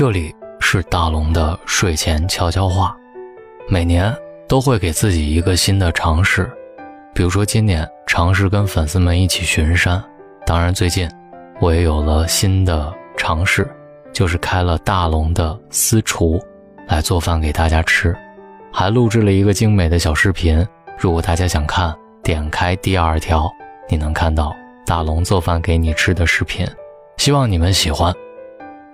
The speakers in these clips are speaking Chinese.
这里是大龙的睡前悄悄话，每年都会给自己一个新的尝试，比如说今年尝试跟粉丝们一起巡山。当然，最近我也有了新的尝试，就是开了大龙的私厨，来做饭给大家吃，还录制了一个精美的小视频。如果大家想看，点开第二条，你能看到大龙做饭给你吃的视频。希望你们喜欢。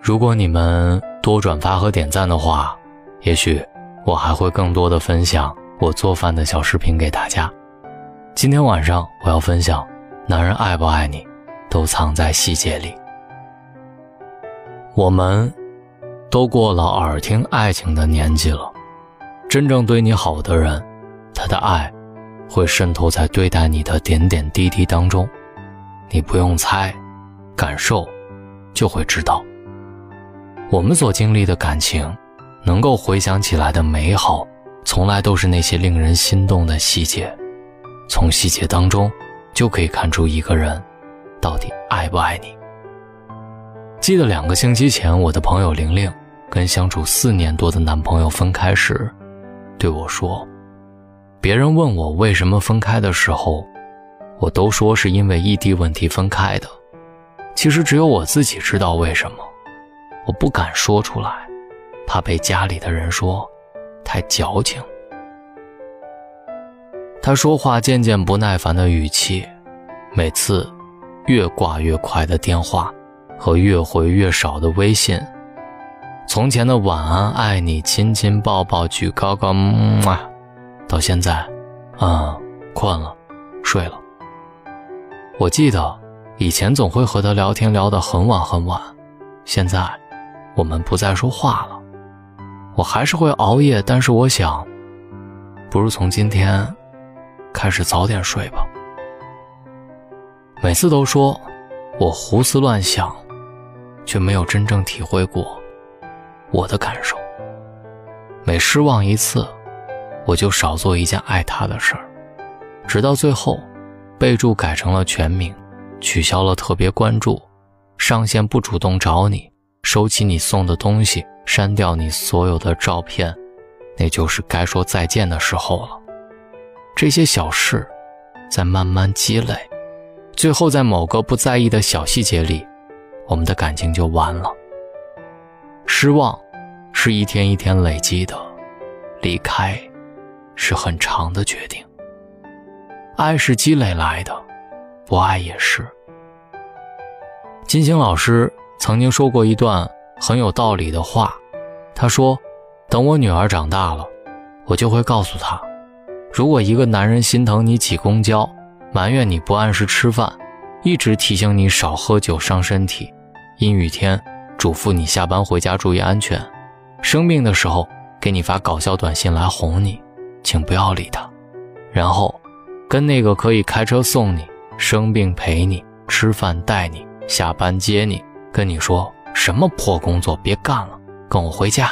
如果你们多转发和点赞的话，也许我还会更多的分享我做饭的小视频给大家。今天晚上我要分享，男人爱不爱你，都藏在细节里。我们都过了耳听爱情的年纪了，真正对你好的人，他的爱会渗透在对待你的点点滴滴当中，你不用猜，感受就会知道。我们所经历的感情，能够回想起来的美好，从来都是那些令人心动的细节。从细节当中，就可以看出一个人到底爱不爱你。记得两个星期前，我的朋友玲玲跟相处四年多的男朋友分开时，对我说：“别人问我为什么分开的时候，我都说是因为异地问题分开的。其实只有我自己知道为什么。”我不敢说出来，怕被家里的人说太矫情。他说话渐渐不耐烦的语气，每次越挂越快的电话和越回越少的微信，从前的晚安、爱你、亲亲抱抱、举高高，到现在，嗯，困了，睡了。我记得以前总会和他聊天聊得很晚很晚，现在。我们不再说话了，我还是会熬夜，但是我想，不如从今天开始早点睡吧。每次都说我胡思乱想，却没有真正体会过我的感受。每失望一次，我就少做一件爱他的事儿，直到最后，备注改成了全名，取消了特别关注，上线不主动找你。收起你送的东西，删掉你所有的照片，那就是该说再见的时候了。这些小事，在慢慢积累，最后在某个不在意的小细节里，我们的感情就完了。失望，是一天一天累积的；离开，是很长的决定。爱是积累来的，不爱也是。金星老师。曾经说过一段很有道理的话，他说：“等我女儿长大了，我就会告诉她，如果一个男人心疼你挤公交，埋怨你不按时吃饭，一直提醒你少喝酒伤身体，阴雨天嘱咐你下班回家注意安全，生病的时候给你发搞笑短信来哄你，请不要理他，然后跟那个可以开车送你、生病陪你、吃饭带你、下班接你。”跟你说什么破工作别干了，跟我回家，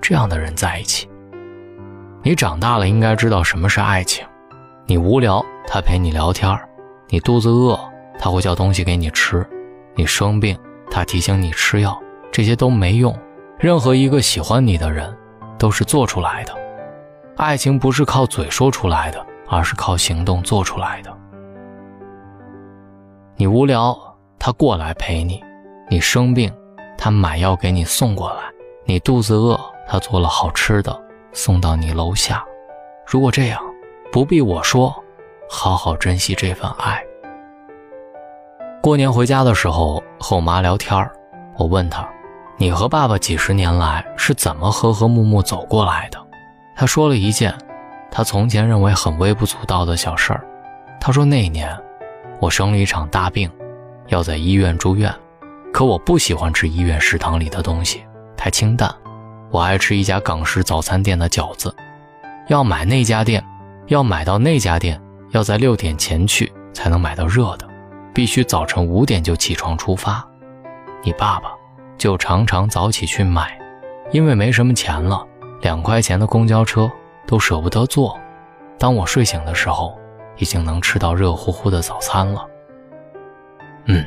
这样的人在一起。你长大了应该知道什么是爱情。你无聊，他陪你聊天你肚子饿，他会叫东西给你吃；你生病，他提醒你吃药。这些都没用。任何一个喜欢你的人，都是做出来的。爱情不是靠嘴说出来的，而是靠行动做出来的。你无聊，他过来陪你。你生病，他买药给你送过来；你肚子饿，他做了好吃的送到你楼下。如果这样，不必我说，好好珍惜这份爱。过年回家的时候和我妈聊天我问她：“你和爸爸几十年来是怎么和和睦睦走过来的？”她说了一件她从前认为很微不足道的小事儿。她说那年我生了一场大病，要在医院住院。可我不喜欢吃医院食堂里的东西，太清淡。我爱吃一家港式早餐店的饺子，要买那家店，要买到那家店，要在六点前去才能买到热的，必须早晨五点就起床出发。你爸爸就常常早起去买，因为没什么钱了，两块钱的公交车都舍不得坐。当我睡醒的时候，已经能吃到热乎乎的早餐了。嗯。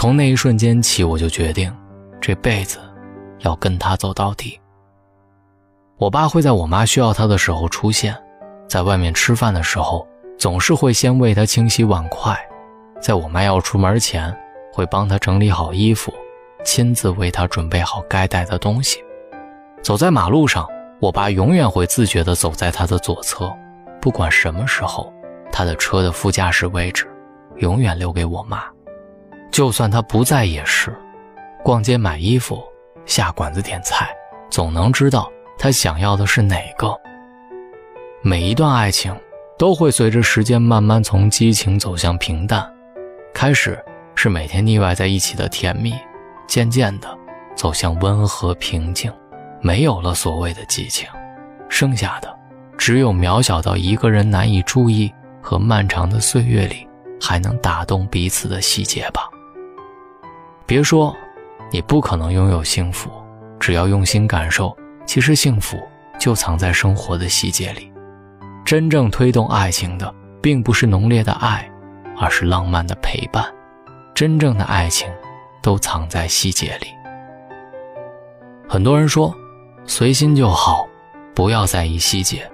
从那一瞬间起，我就决定，这辈子要跟他走到底。我爸会在我妈需要他的时候出现，在外面吃饭的时候，总是会先为他清洗碗筷，在我妈要出门前，会帮他整理好衣服，亲自为他准备好该带的东西。走在马路上，我爸永远会自觉地走在他的左侧，不管什么时候，他的车的副驾驶位置永远留给我妈，就算他不在也是。逛街买衣服，下馆子点菜，总能知道。他想要的是哪个？每一段爱情都会随着时间慢慢从激情走向平淡，开始是每天腻歪在一起的甜蜜，渐渐的走向温和平静，没有了所谓的激情，剩下的只有渺小到一个人难以注意和漫长的岁月里还能打动彼此的细节吧。别说，你不可能拥有幸福，只要用心感受。其实幸福就藏在生活的细节里，真正推动爱情的，并不是浓烈的爱，而是浪漫的陪伴。真正的爱情，都藏在细节里。很多人说，随心就好，不要在意细节。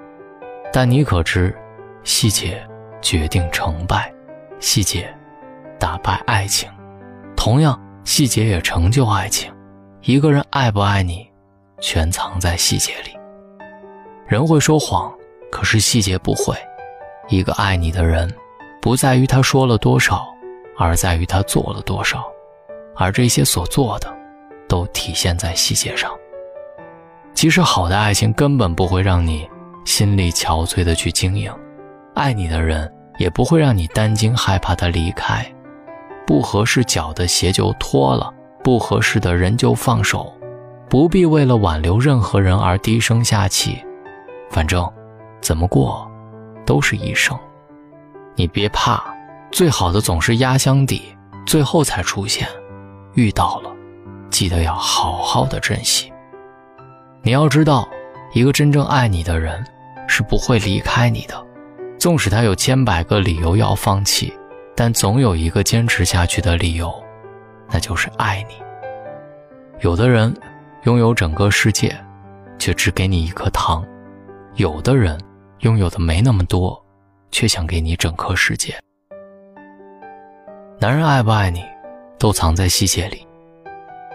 但你可知，细节决定成败，细节打败爱情，同样，细节也成就爱情。一个人爱不爱你？全藏在细节里。人会说谎，可是细节不会。一个爱你的人，不在于他说了多少，而在于他做了多少。而这些所做的，都体现在细节上。其实，好的爱情根本不会让你心力憔悴的去经营，爱你的人也不会让你担惊害怕的离开。不合适脚的鞋就脱了，不合适的人就放手。不必为了挽留任何人而低声下气，反正怎么过都是一生。你别怕，最好的总是压箱底，最后才出现。遇到了，记得要好好的珍惜。你要知道，一个真正爱你的人是不会离开你的，纵使他有千百个理由要放弃，但总有一个坚持下去的理由，那就是爱你。有的人。拥有整个世界，却只给你一颗糖；有的人拥有的没那么多，却想给你整颗世界。男人爱不爱你，都藏在细节里。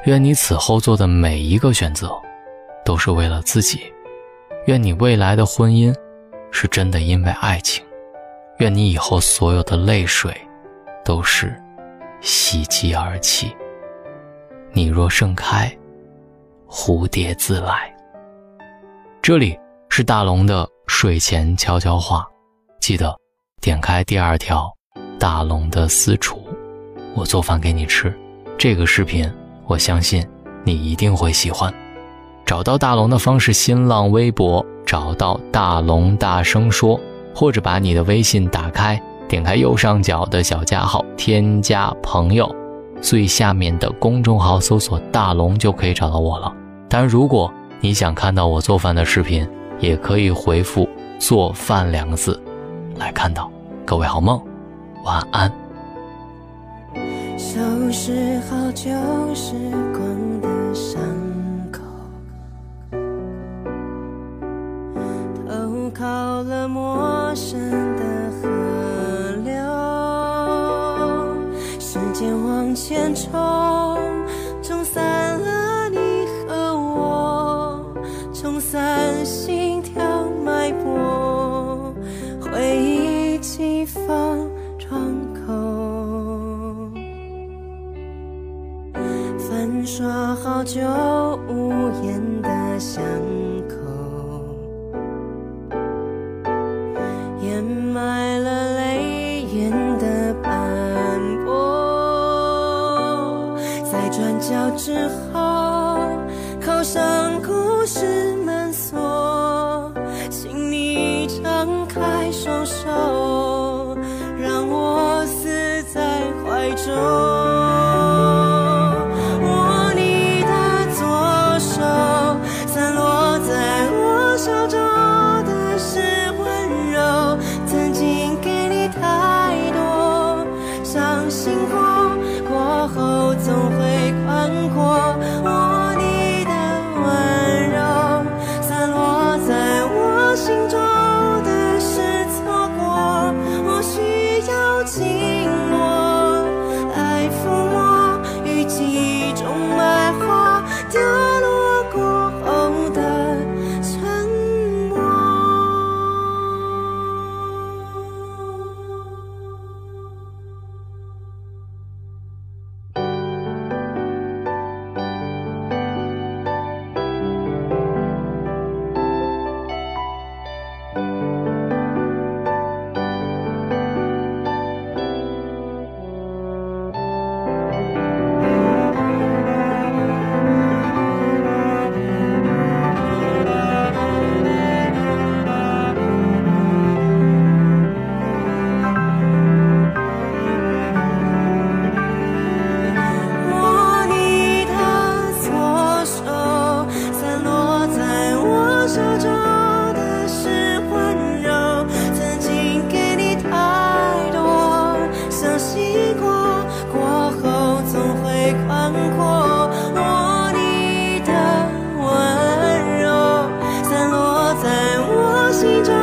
愿你此后做的每一个选择，都是为了自己。愿你未来的婚姻，是真的因为爱情。愿你以后所有的泪水，都是喜极而泣。你若盛开。蝴蝶自来。这里是大龙的睡前悄悄话，记得点开第二条，大龙的私厨，我做饭给你吃。这个视频我相信你一定会喜欢。找到大龙的方式：新浪微博找到大龙大声说，或者把你的微信打开，点开右上角的小加号，添加朋友，最下面的公众号搜索大龙就可以找到我了。当然如果你想看到我做饭的视频，也可以回复“做饭”两个字来看到。各位好梦，晚安。收拾好旧时光的伤口，投靠了陌生的间往前冲，冲散了你和我，冲。散心跳脉搏，回忆激发窗口，粉刷好久无言的巷口，掩埋之后，考上 다시 저